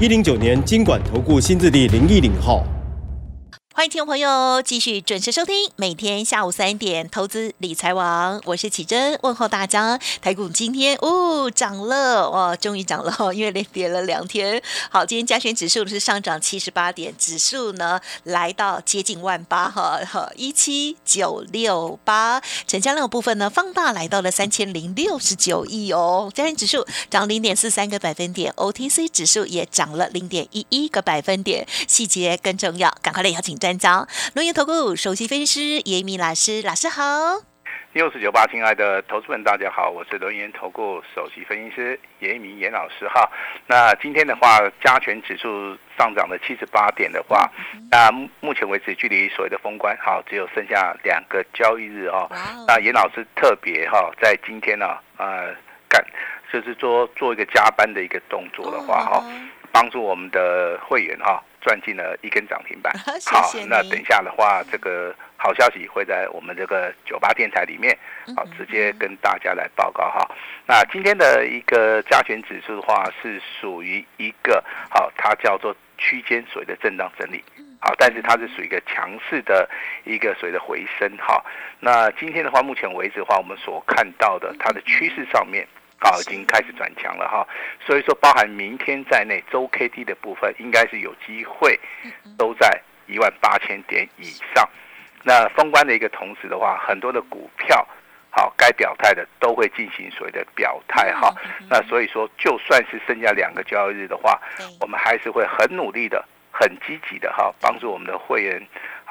一零九年金管投顾新字第零一零号。欢迎听众朋友继续准时收听，每天下午三点投资理财网，我是启珍，问候大家。台股今天哦涨了哇，终于涨了，因为连跌了两天。好，今天加权指数是上涨七十八点，指数呢来到接近万八哈，一七九六八，成交量部分呢放大来到了三千零六十九亿哦。加权指数涨零点四三个百分点，OTC 指数也涨了零点一一个百分点。细节更重要，赶快来邀请。专家，龙岩投顾首席分析师严明老师，老师好。六四九八，亲爱的投资们，大家好，我是龙岩投顾首席分析师严明严老师哈。那今天的话，加权指数上涨了七十八点的话，那目前为止距离所谓的封关好，只有剩下两个交易日哦。那严老师特别哈，在今天呢，呃，干就是说做一个加班的一个动作的话哈，帮助我们的会员哈。赚进了一根涨停板，好，那等一下的话，这个好消息会在我们这个九八电台里面，好，直接跟大家来报告哈。那今天的一个加权指数的话，是属于一个好，它叫做区间所谓的震荡整理，好，但是它是属于一个强势的一个所谓的回升哈。那今天的话，目前为止的话，我们所看到的它的趋势上面。好，已经开始转强了哈，所以说包含明天在内，周 K D 的部分应该是有机会都在一万八千点以上。那封关的一个同时的话，很多的股票好该表态的都会进行所谓的表态哈。那所以说，就算是剩下两个交易日的话，我们还是会很努力的、很积极的哈，帮助我们的会员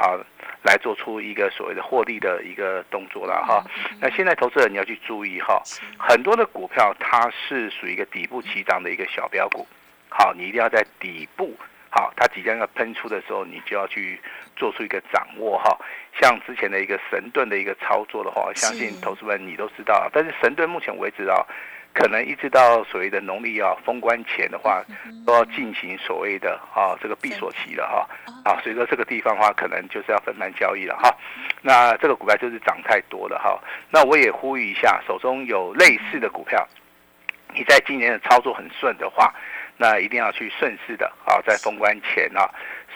好。来做出一个所谓的获利的一个动作了哈，那现在投资人你要去注意哈，很多的股票它是属于一个底部起涨的一个小标股，好，你一定要在底部，好，它即将要喷出的时候，你就要去做出一个掌握哈。像之前的一个神盾的一个操作的话，相信投资们你都知道，但是神盾目前为止啊。可能一直到所谓的农历啊封关前的话，都要进行所谓的啊这个闭锁期了哈啊，所以说这个地方的话，可能就是要分盘交易了哈。那这个股票就是涨太多了哈。那我也呼吁一下，手中有类似的股票，你在今年的操作很顺的话，那一定要去顺势的啊，在封关前啊，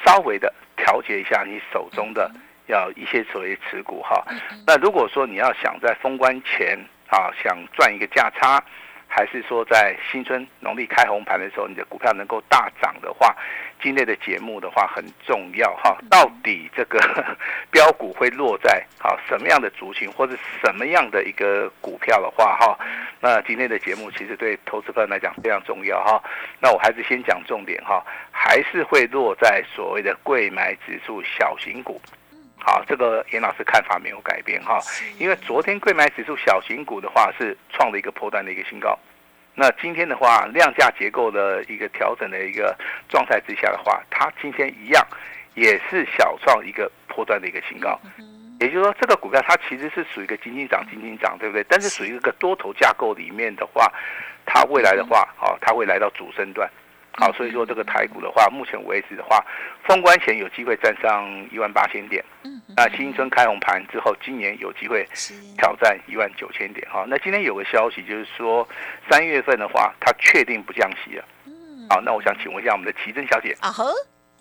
稍微的调节一下你手中的要一些所谓持股哈。那如果说你要想在封关前啊，想赚一个价差。还是说，在新春农历开红盘的时候，你的股票能够大涨的话，今天的节目的话很重要哈。到底这个 标股会落在好什么样的族群，或者什么样的一个股票的话哈？那今天的节目其实对投资者来讲非常重要哈。那我还是先讲重点哈，还是会落在所谓的贵买指数小型股。好，这个严老师看法没有改变哈，因为昨天贵买指数小型股的话是创了一个破断的一个新高，那今天的话量价结构的一个调整的一个状态之下的话，它今天一样也是小创一个破断的一个新高，也就是说这个股票它其实是属于一个金金涨金金涨，对不对？但是属于一个多头架构里面的话，它未来的话，好，它会来到主升段。好，所以说这个台股的话，目前为止的话，封关前有机会站上一万八千点。嗯，那新春开红盘之后，今年有机会挑战一万九千点。哈，那今天有个消息就是说，三月份的话，它确定不降息了。嗯，好，那我想请问一下我们的奇珍小姐。啊呵。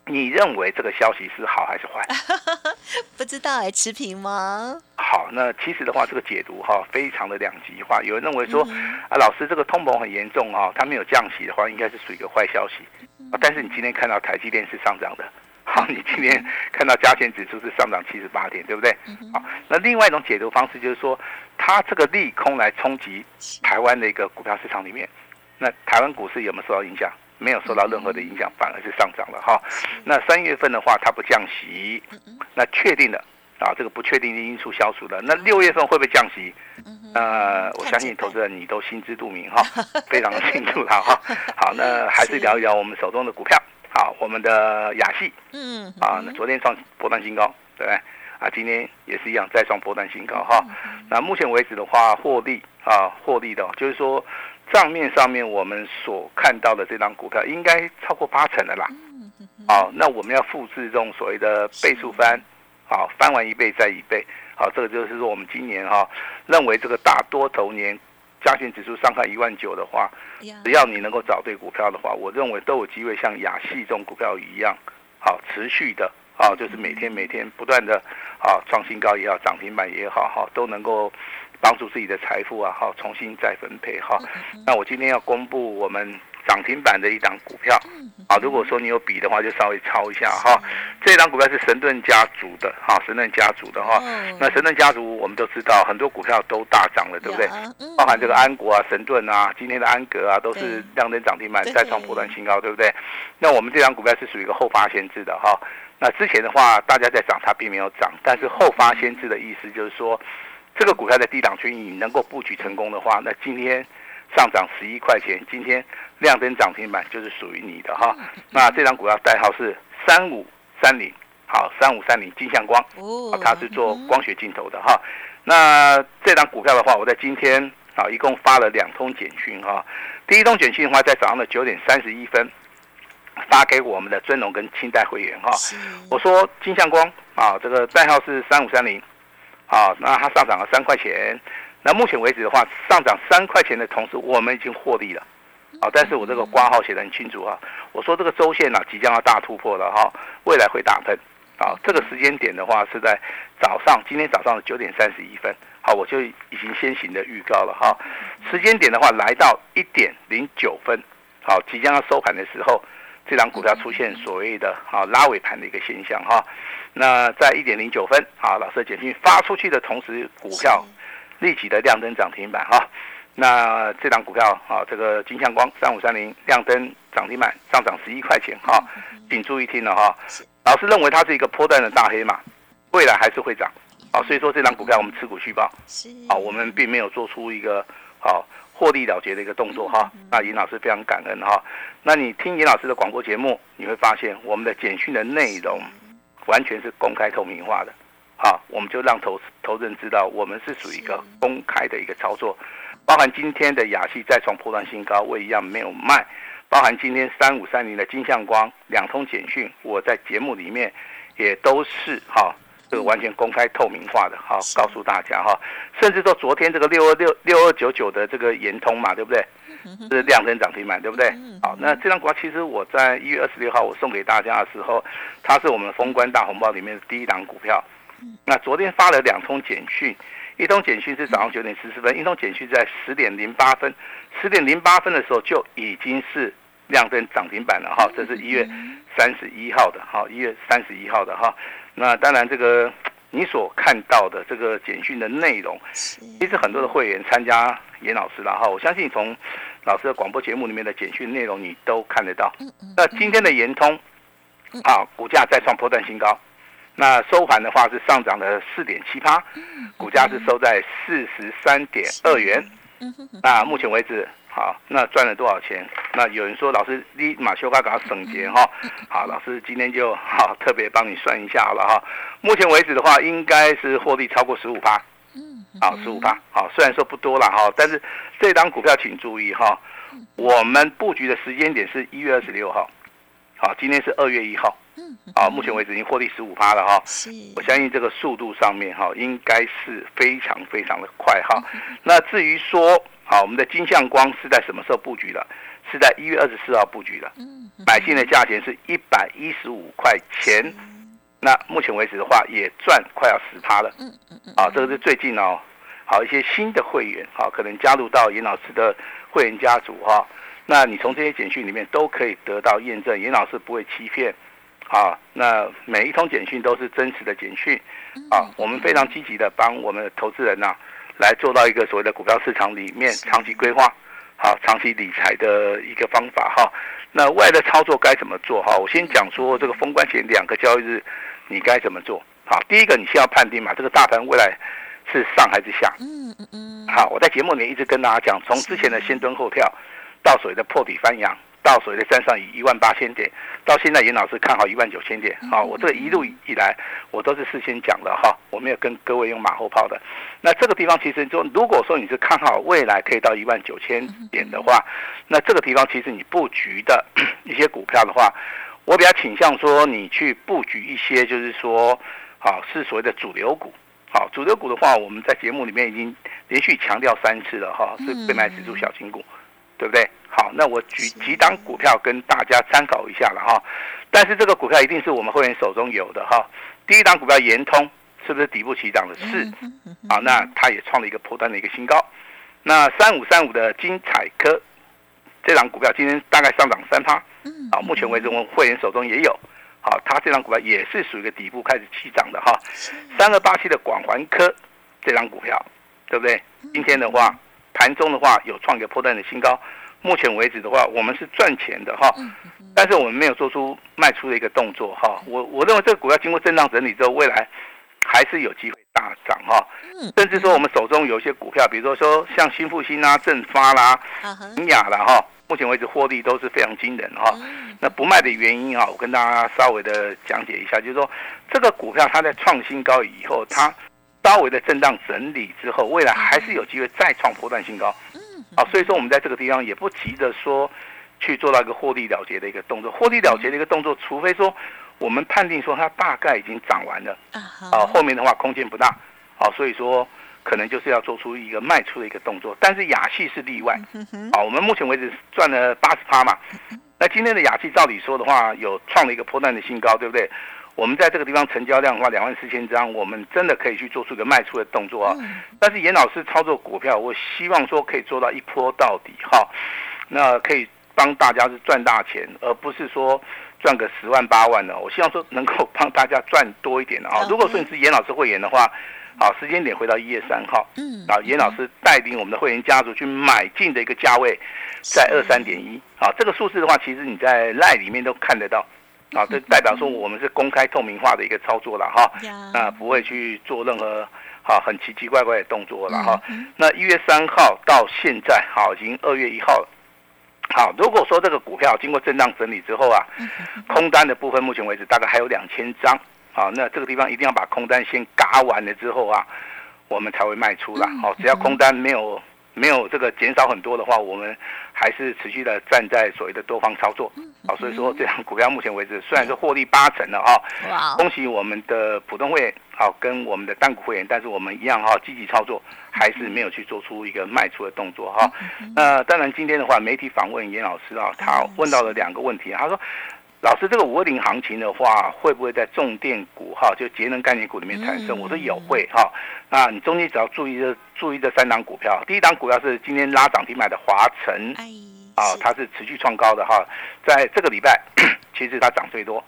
你认为这个消息是好还是坏？不知道哎，持平吗？好，那其实的话，这个解读哈，非常的两极化。有人认为说，啊，老师这个通膨很严重啊，它没有降息的话，应该是属于一个坏消息。但是你今天看到台积电是上涨的，好，你今天看到加权指数是上涨七十八点，对不对？好，那另外一种解读方式就是说，它这个利空来冲击台湾的一个股票市场里面，那台湾股市有没有受到影响？没有受到任何的影响，反而是上涨了哈。那三月份的话，它不降息，那确定了啊，这个不确定的因素消除了。那六月份会不会降息？呃，我相信投资人你都心知肚明哈，非常的清楚了哈。好，那 还是聊一聊我们手中的股票。好，我们的雅戏，嗯，啊，那昨天创波段新高，对不对？啊，今天也是一样再创波段新高哈。那目前为止的话，获利啊，获利的，就是说账面上面我们所看到的这张股票应该超过八成的啦。好，那我们要复制这种所谓的倍数翻，好，翻完一倍再一倍，好，这个就是说我们今年哈认为这个大多头年加权指数上看一万九的话，只要你能够找对股票的话，我认为都有机会像亚系这种股票一样，好持续的，啊，就是每天每天不断的啊创新高也好，涨停板也好，哈，都能够帮助自己的财富啊，好重新再分配哈。那我今天要公布我们。涨停板的一档股票，啊，如果说你有笔的话，就稍微抄一下哈。这档股票是神盾家族的，哈，神盾家族的哈。那神盾家族我们都知道，很多股票都大涨了，对不对？包含这个安国啊、神盾啊、今天的安格啊，都是亮灯涨停板，再创波段新高，对不对？那我们这张股票是属于一个后发先至的哈。那之前的话，大家在涨，它并没有涨，但是后发先至的意思就是说，这个股票在低档区域能够布局成功的话，那今天。上涨十一块钱，今天亮灯涨停板就是属于你的哈。那这张股票代号是三五三零，好，三五三零金相光，哦，它是做光学镜头的哈。那这张股票的话，我在今天啊，一共发了两通简讯哈。第一通简讯的话，在早上的九点三十一分发给我们的尊龙跟清代会员哈。我说金相光啊，这个代号是三五三零，啊，那它上涨了三块钱。那目前为止的话，上涨三块钱的同时，我们已经获利了，啊！但是我这个挂号写的很清楚啊，我说这个周线呢即将要大突破了哈，未来会大喷，啊！这个时间点的话是在早上，今天早上的九点三十一分，好，我就已经先行的预告了哈。时间点的话来到一点零九分，好，即将要收盘的时候，这张股票出现所谓的啊拉尾盘的一个现象哈。那在一点零九分，啊，老师的简讯发出去的同时，股票。立即的亮灯涨停板哈，那这档股票啊，这个金相光三五三零亮灯涨停板上涨十一块钱哈，请注意听了哈。老师认为它是一个波段的大黑马，未来还是会涨啊，所以说这档股票我们持股续报，啊，我们并没有做出一个好获利了结的一个动作哈。那尹老师非常感恩哈。那你听尹老师的广播节目，你会发现我们的简讯的内容完全是公开透明化的。好，我们就让投投资人知道，我们是属于一个公开的一个操作，包含今天的雅戏再创破断新高，我一样没有卖，包含今天三五三零的金相光两通简讯，我在节目里面也都是哈，这个完全公开透明化的，好告诉大家哈，甚至说昨天这个六二六六二九九的这个延通嘛，对不对？是量增涨停板，对不对？好，那这张股其实我在一月二十六号我送给大家的时候，它是我们封关大红包里面的第一档股票。那昨天发了两通简讯，一通简讯是早上九点十四分，一通简讯在十点零八分，十点零八分的时候就已经是亮灯涨停板了哈，这是一月三十一号的哈，一月三十一号的哈。那当然这个你所看到的这个简讯的内容，其实很多的会员参加严老师了哈，我相信从老师的广播节目里面的简讯内容你都看得到。那今天的延通啊，股价再创破断新高。那收盘的话是上涨了四点七八，股价是收在四十三点二元。那目前为止，好，那赚了多少钱？那有人说老师立马修卡给他省钱哈。好，老师今天就好特别帮你算一下好了哈。目前为止的话，应该是获利超过十五趴。好，十五趴。好，虽然说不多了哈，但是这张股票请注意哈，我们布局的时间点是一月二十六号。好，今天是二月一号。嗯，啊，目前为止已经获利十五趴了哈。我相信这个速度上面哈，应该是非常非常的快哈。那至于说，好，我们的金相光是在什么时候布局的？是在一月二十四号布局的。嗯买进的价钱是一百一十五块钱。那目前为止的话，也赚快要十趴了。嗯嗯嗯。啊，这个是最近哦，好一些新的会员，好，可能加入到严老师的会员家族哈。那你从这些简讯里面都可以得到验证，严老师不会欺骗。啊，那每一通简讯都是真实的简讯，啊，我们非常积极的帮我们的投资人呐，来做到一个所谓的股票市场里面长期规划，好，长期理财的一个方法哈。那未来的操作该怎么做哈？我先讲说这个封关前两个交易日，你该怎么做？好，第一个你先要判定嘛，这个大盘未来是上还是下？嗯嗯嗯，好，我在节目里面一直跟大家讲，从之前的先蹲后跳，到所谓的破底翻扬，到所谓的站上一万八千点，到现在严老师看好一万九千点。好，我这一路以来，我都是事先讲的哈，我没有跟各位用马后炮的。那这个地方其实就如果说你是看好未来可以到一万九千点的话，那这个地方其实你布局的 一些股票的话，我比较倾向说你去布局一些，就是说。好，是所谓的主流股。好，主流股的话，我们在节目里面已经连续强调三次了哈，是被买指数小金股，对不对？好，那我举几档股票跟大家参考一下了哈。但是这个股票一定是我们会员手中有的哈。第一档股票延通是不是底部起涨的？是。好，那它也创了一个破单的一个新高。那三五三五的金彩科这档股票今天大概上涨三趴。啊，目前为止我们会员手中也有。好，它这张股票也是属于一个底部开始起涨的哈。三二八七的广环科这张股票，对不对？今天的话，盘中的话有创一个破断的新高。目前为止的话，我们是赚钱的哈，但是我们没有做出卖出的一个动作哈。我我认为这个股票经过震荡整理之后，未来还是有机会大涨哈。甚至说我们手中有一些股票，比如说说像新复兴啊、正发啦、银雅啦哈。目前为止获利都是非常惊人哈，那不卖的原因啊，我跟大家稍微的讲解一下，就是说这个股票它在创新高以后，它稍微的震荡整理之后，未来还是有机会再创波段新高。啊，所以说我们在这个地方也不急着说去做到一个获利了结的一个动作，获利了结的一个动作，除非说我们判定说它大概已经涨完了，啊，后面的话空间不大，啊，所以说。可能就是要做出一个卖出的一个动作，但是雅戏是例外。啊，我们目前为止赚了八十趴嘛。那今天的雅戏照理说的话，有创了一个破断的新高，对不对？我们在这个地方成交量的话，两万四千张，我们真的可以去做出一个卖出的动作啊。但是严老师操作股票，我希望说可以做到一波到底哈。那可以帮大家是赚大钱，而不是说赚个十万八万的。我希望说能够帮大家赚多一点的啊。如果说你是严老师会员的话。好，时间点回到一月三号，嗯，啊，严老师带领我们的会员家族去买进的一个价位在二三点一，啊，这个数字的话，其实你在赖里面都看得到，啊，这代表说我们是公开透明化的一个操作了哈，啊，不会去做任何好很奇奇怪怪的动作了哈。那一月三号到现在，好，已经二月一号了，好，如果说这个股票经过震荡整理之后啊，空单的部分目前为止大概还有两千张。好，那这个地方一定要把空单先嘎完了之后啊，我们才会卖出啦。好，只要空单没有没有这个减少很多的话，我们还是持续的站在所谓的多方操作。好，所以说这张股票目前为止虽然是获利八成了哈，恭喜我们的普通会员好跟我们的单股会员，但是我们一样哈积极操作，还是没有去做出一个卖出的动作哈。那当然今天的话，媒体访问严老师啊，他问到了两个问题，他说。老师，这个五二零行情的话，会不会在重电股哈，就节能概念股里面产生？我说有会哈。那你中间只要注意这注意这三档股票，第一档股票是今天拉涨停买的华晨，啊，它是持续创高的哈。在这个礼拜，其实它涨最多，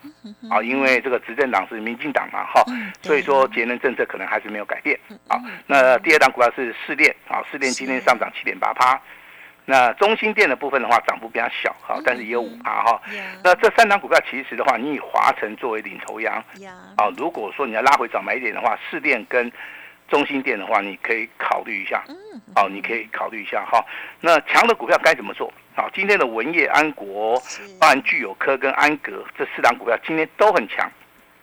啊，因为这个执政党是民进党嘛哈，所以说节能政策可能还是没有改变。好，那第二档股票是市电，啊，市电今天上涨七点八趴。那中心店的部分的话，涨幅比较小哈，但是也有五趴哈。那这三档股票其实的话，你以华晨作为领头羊，啊，如果说你要拉回早买点的话，市电跟中心店的话，你可以考虑一下。嗯，好，你可以考虑一下哈。那强的股票该怎么做？好，今天的文业、安国、包含具有科跟安格这四档股票今天都很强。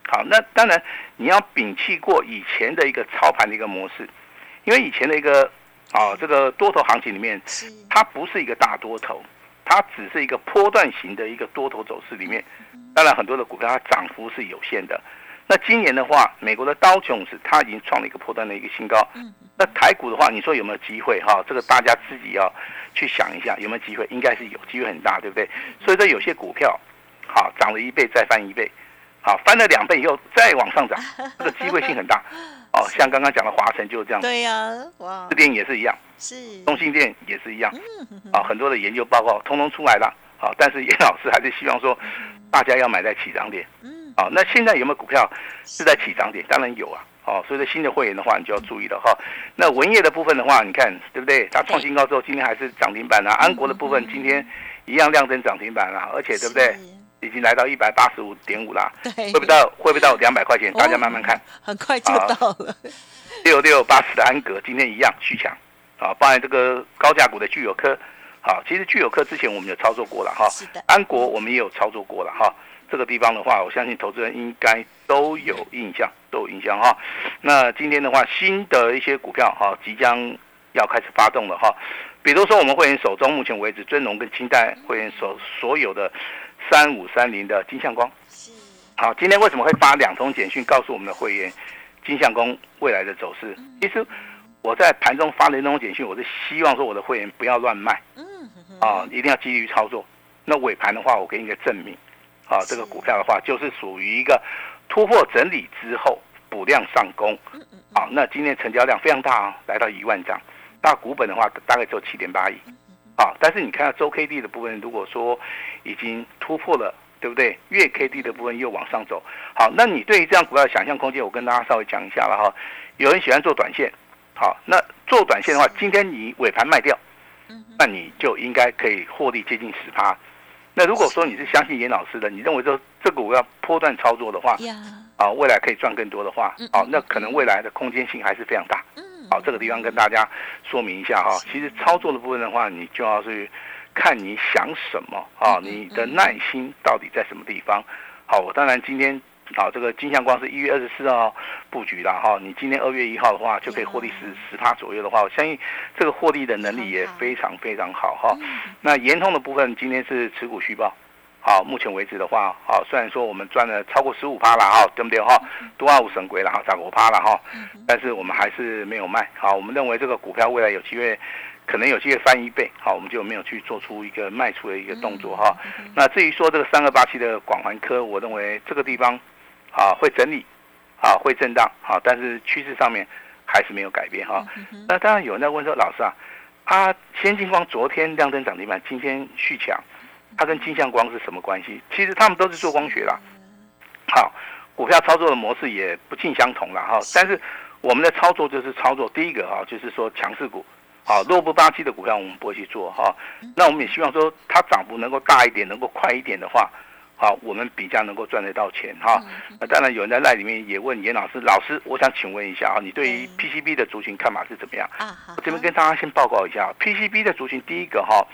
好，那当然你要摒弃过以前的一个操盘的一个模式，因为以前的一个。啊，这个多头行情里面，它不是一个大多头，它只是一个波段型的一个多头走势里面。当然，很多的股票它涨幅是有限的。那今年的话，美国的刀琼斯它已经创了一个破断的一个新高。那台股的话，你说有没有机会？哈，这个大家自己要去想一下，有没有机会？应该是有机会很大，对不对？所以说有些股票，好涨了一倍再翻一倍，好翻了两倍以后再往上涨，这个机会性很大。哦，像刚刚讲的华晨就是这样。对呀，哇，这边也是一样，是中信店也是一样。啊，很多的研究报告通通出来了。好，但是严老师还是希望说，大家要买在起涨点。嗯，好，那现在有没有股票是在起涨点？当然有啊。哦，所以说新的会员的话，你就要注意了哈。那文业的部分的话，你看对不对？它创新高之后，今天还是涨停板啊。安国的部分今天一样亮灯涨停板啊，而且对不对？已经来到一百八十五点五啦，对，会不会到会不会到两百块钱？大家慢慢看。很快就到了。六六八十的安格今天一样续强啊，包含这个高价股的具有科，好，其实具有科之前我们有操作过了哈，安国我们也有操作过了哈。这个地方的话，我相信投资人应该都有印象，都有印象哈。那今天的话，新的一些股票哈，即将要开始发动了哈。比如说，我们会员手中目前为止，尊龙跟清代会员所所有的三五三零的金相光，是好，今天为什么会发两通简讯告诉我们的会员金相光未来的走势？其实我在盘中发的那通简讯，我是希望说我的会员不要乱卖嗯啊，一定要基于操作。那尾盘的话，我给你一个证明。啊，这个股票的话，就是属于一个突破整理之后补量上攻。啊，那今天成交量非常大啊，来到一万张。大股本的话，大概只有七点八亿。啊，但是你看到周 K D 的部分，如果说已经突破了，对不对？月 K D 的部分又往上走。好，那你对于这样股票的想象空间，我跟大家稍微讲一下了哈。有人喜欢做短线，好，那做短线的话，今天你尾盘卖掉，那你就应该可以获利接近十趴。那如果说你是相信严老师的，你认为这这个我要波段操作的话，呀，啊，未来可以赚更多的话嗯，好，那可能未来的空间性还是非常大。嗯，好，这个地方跟大家说明一下哈。其实操作的部分的话，你就要去看你想什么啊，你的耐心到底在什么地方。好，我当然今天啊，这个金相光是一月二十四号布局的哈。你今天二月一号的话，就可以获利十十趴左右的话，我相信这个获利的能力也非常非常好哈。那延通的部分今天是持股续报。好，目前为止的话，好，虽然说我们赚了超过十五趴了哈，对不对哈？多二五神龟了哈，涨五趴了哈，但是我们还是没有卖。好，我们认为这个股票未来有机会，可能有机会翻一倍。好，我们就没有去做出一个卖出的一个动作哈。那至于说这个三二八七的广环科，我认为这个地方啊会整理，啊会震荡，好，但是趋势上面还是没有改变哈。那当然有人在问说，老师啊，啊先进光昨天亮灯涨停板，今天续强。它跟金相光是什么关系？其实他们都是做光学啦。好，股票操作的模式也不尽相同了哈。但是我们的操作就是操作第一个哈，就是说强势股，好弱不巴基的股票我们不会去做哈。那我们也希望说它涨幅能够大一点，能够快一点的话，好，我们比较能够赚得到钱哈。那当然有人在赖里面也问严老师，老师，我想请问一下啊，你对于 PCB 的族群看法是怎么样？我这边跟大家先报告一下，PCB 的族群，第一个哈，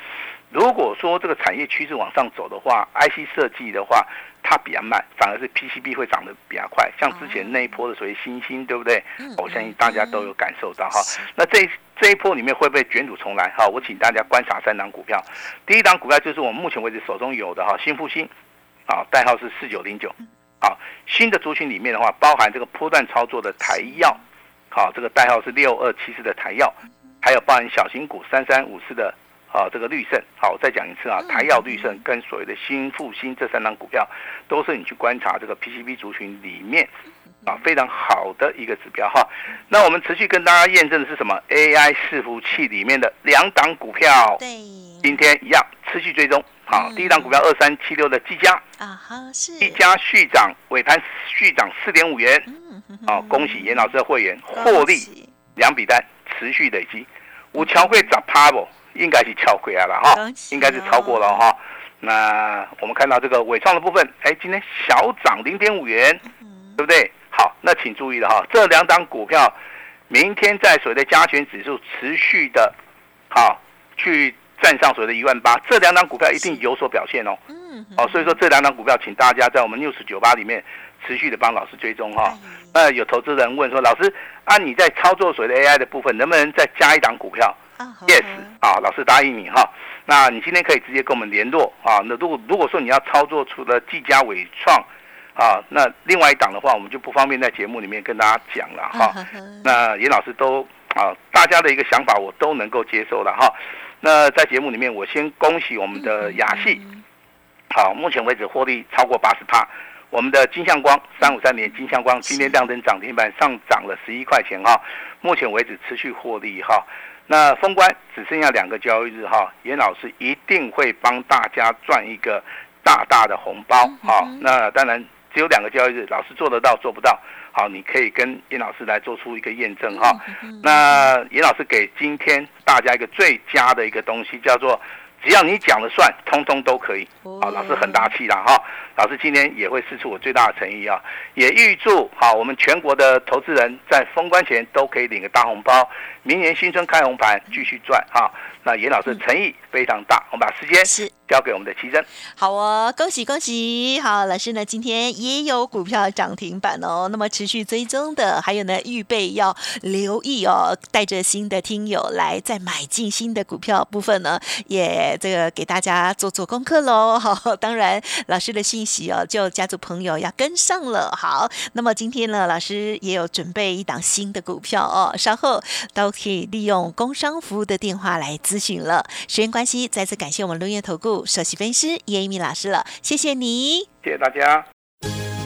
如果说这个产业趋势往上走的话，IC 设计的话，它比较慢，反而是 PCB 会涨得比较快。像之前那一波的所谓新兴，对不对？我相信大家都有感受到哈。那这这一波里面会不会卷土重来？哈，我请大家观察三档股票。第一档股票就是我们目前为止手中有的哈，新复兴，啊，代号是四九零九。好，新的族群里面的话，包含这个波段操作的台药，好，这个代号是六二七四的台药，还有包含小型股三三五四的啊这个绿盛。好，我再讲一次啊，台药、绿盛跟所谓的新复兴这三档股票，都是你去观察这个 PCB 族群里面啊非常好的一个指标哈。那我们持续跟大家验证的是什么？AI 伺服器里面的两档股票，对，今天一样持续追踪。好，嗯第一档股票二三七六的技嘉，啊哈是，技嘉续涨，尾盘续涨四点五元。嗯哼好，恭喜严老师的会员获利两笔单持续累积，有超过十趴不？应该是超过啊了哈应该是超过了哈。那我们看到这个伟创的部分，哎，今天小涨零点五元，嗯对不对？好，那请注意了哈，这两档股票明天在所谓的加权指数持续的，好去站上所谓的一万八，这两档股票一定有所表现哦。嗯哼哦，所以说这两档股票，请大家在我们 news 九八里面持续的帮老师追踪哈。哎那有投资人问说，老师啊，你在操作所谓的 AI 的部分，能不能再加一档股票？Yes，啊，老师答应你哈。那你今天可以直接跟我们联络啊。那如果如果说你要操作出了技嘉伟创啊，那另外一档的话，我们就不方便在节目里面跟大家讲了哈。那严老师都啊，大家的一个想法我都能够接受了哈。那在节目里面，我先恭喜我们的雅戏，好，目前为止获利超过八十趴。我们的金相光三五三年金相光今天亮灯涨停板上涨了十一块钱哈，目前为止持续获利哈。那封关只剩下两个交易日哈，严老师一定会帮大家赚一个大大的红包好，那当然只有两个交易日，老师做得到做不到，好，你可以跟严老师来做出一个验证哈。那严老师给今天大家一个最佳的一个东西，叫做只要你讲了算，通通都可以。哦好，老师很大气啦哈。老师今天也会试出我最大的诚意啊，也预祝好我们全国的投资人在封关前都可以领个大红包，明年新春开红盘继续赚哈。那严老师诚意非常大，我们把时间是交给我们的奇珍。好哦，恭喜恭喜！好，老师呢今天也有股票涨停板哦。那么持续追踪的，还有呢预备要留意哦，带着新的听友来再买进新的股票部分呢，也这个给大家做做功课喽。好，当然老师的信息哦，就家族朋友要跟上了。好，那么今天呢，老师也有准备一档新的股票哦，稍后都可以利用工商服务的电话来咨询了。时间关系，再次感谢我们录音投顾首席分析师叶一鸣老师了，谢谢你。谢谢大家。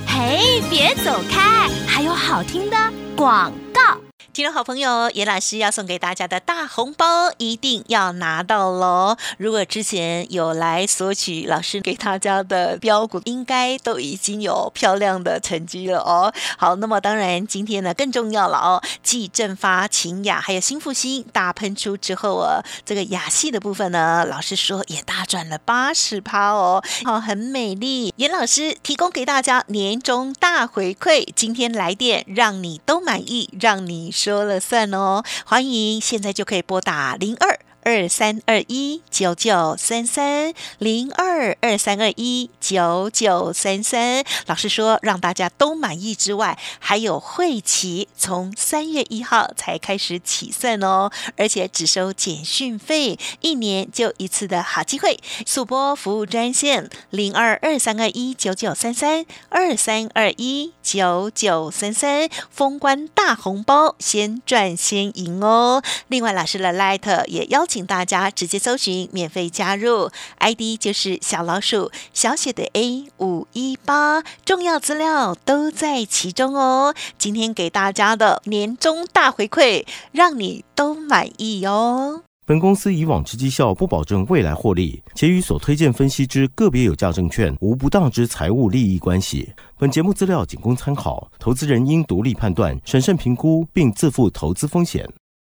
嘿，别走开，还有好听的广告。听众好朋友，严老师要送给大家的大红包一定要拿到喽！如果之前有来索取老师给大家的标股，应该都已经有漂亮的成绩了哦。好，那么当然今天呢更重要了哦，继正发、秦雅还有新复兴大喷出之后啊，这个雅系的部分呢，老师说也大赚了八十趴哦，好，很美丽。严老师提供给大家年终大回馈，今天来电让你都满意，让你说了算哦。欢迎现在就可以拨打零二。二三二一九九三三零二二三二一九九三三，老师说让大家都满意之外，还有会期从三月一号才开始起算哦，而且只收简讯费，一年就一次的好机会。速播服务专线零二二三二一九九三三二三二一九九三三，封关大红包，先赚先赢哦。另外，老师的 Light 也邀请请大家直接搜寻免费加入，ID 就是小老鼠小写的 A 五一八，重要资料都在其中哦。今天给大家的年终大回馈，让你都满意哦。本公司以往之绩效不保证未来获利，且与所推荐分析之个别有价证券无不当之财务利益关系。本节目资料仅供参考，投资人应独立判断、审慎评估，并自负投资风险。